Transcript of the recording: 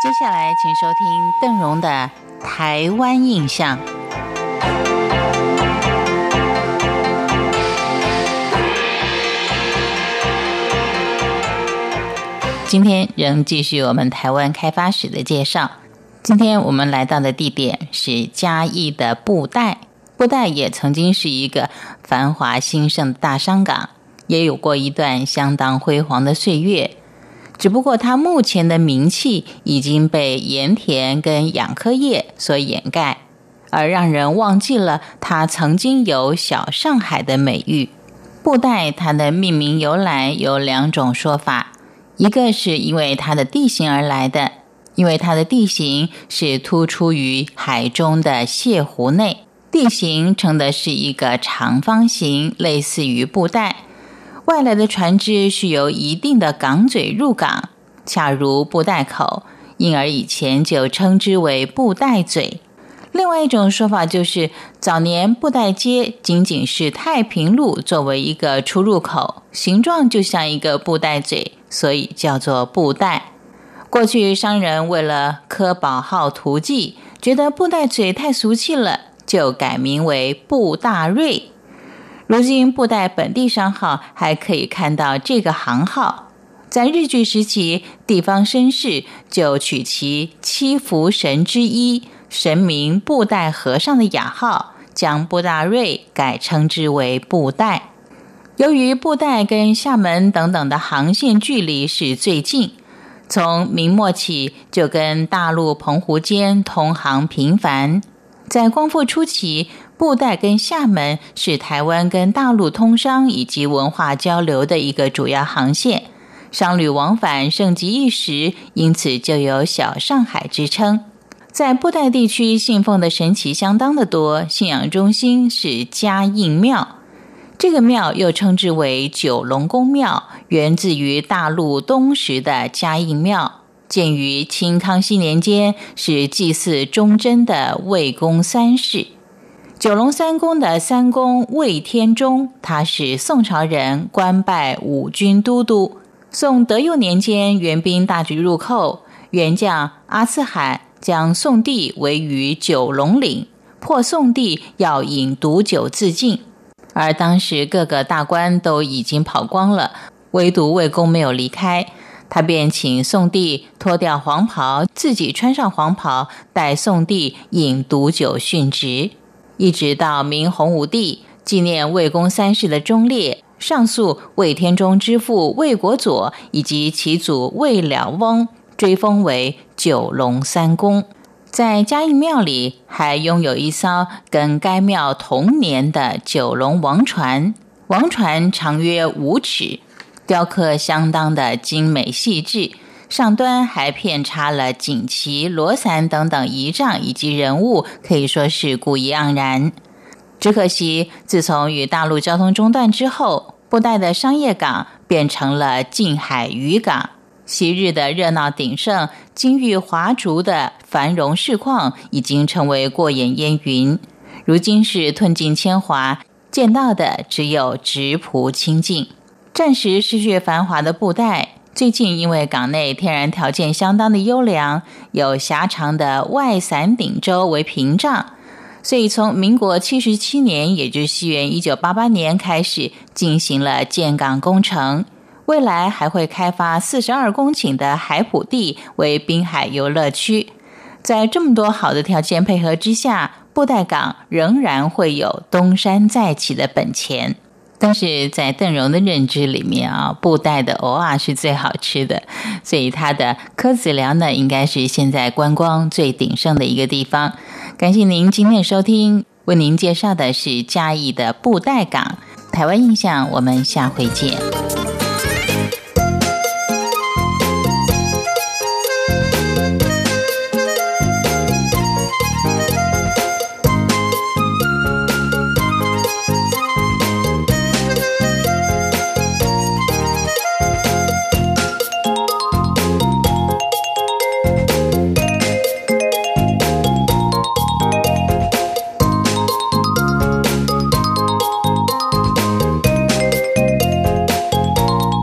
接下来，请收听邓荣的《台湾印象》。今天仍继续我们台湾开发史的介绍。今天我们来到的地点是嘉义的布袋，布袋也曾经是一个繁华兴盛的大商港，也有过一段相当辉煌的岁月。只不过，它目前的名气已经被盐田跟养科业所掩盖，而让人忘记了它曾经有“小上海”的美誉。布袋它的命名由来有两种说法，一个是因为它的地形而来的，因为它的地形是突出于海中的泻湖内，地形呈的是一个长方形，类似于布袋。外来的船只需由一定的港嘴入港，恰如布袋口，因而以前就称之为布袋嘴。另外一种说法就是，早年布袋街仅仅是太平路作为一个出入口，形状就像一个布袋嘴，所以叫做布袋。过去商人为了科宝号图记，觉得布袋嘴太俗气了，就改名为布大瑞。如今布袋本地商号还可以看到这个行号，在日据时期，地方绅士就取其七福神之一神明布袋和尚的雅号，将布大瑞改称之为布袋。由于布袋跟厦门等等的航线距离是最近，从明末起就跟大陆澎湖间通航频繁，在光复初期。布袋跟厦门是台湾跟大陆通商以及文化交流的一个主要航线，商旅往返盛极一时，因此就有“小上海”之称。在布袋地区信奉的神奇相当的多，信仰中心是嘉应庙，这个庙又称之为九龙宫庙，源自于大陆东石的嘉应庙，建于清康熙年间，是祭祀忠贞的魏公三世。九龙三公的三公魏天中，他是宋朝人，官拜五军都督。宋德佑年间，援兵大举入寇，元将阿次海将宋帝围于九龙岭，迫宋帝要饮毒酒自尽。而当时各个大官都已经跑光了，唯独魏公没有离开，他便请宋帝脱掉黄袍，自己穿上黄袍，带宋帝饮毒酒殉职。一直到明洪武帝纪念魏公三世的忠烈，上诉魏天中之父魏国佐以及其祖魏了翁，追封为九龙三公。在嘉义庙里还拥有一艘跟该庙同年的九龙王船，王船长约五尺，雕刻相当的精美细致。上端还片插了锦旗、罗伞等等仪仗以及人物，可以说是古意盎然。只可惜，自从与大陆交通中断之后，布袋的商业港变成了近海渔港。昔日的热闹鼎盛、金玉华烛的繁荣市况，已经成为过眼烟云。如今是褪尽铅华，见到的只有直朴清净。暂时失去繁华的布袋。最近，因为港内天然条件相当的优良，有狭长的外伞顶洲为屏障，所以从民国七十七年，也就西元一九八八年开始进行了建港工程。未来还会开发四十二公顷的海埔地为滨海游乐区。在这么多好的条件配合之下，布袋港仍然会有东山再起的本钱。但是在邓荣的认知里面啊，布袋的偶尔是最好吃的，所以它的柯子寮呢，应该是现在观光最鼎盛的一个地方。感谢您今天收听，为您介绍的是嘉义的布袋港，台湾印象，我们下回见。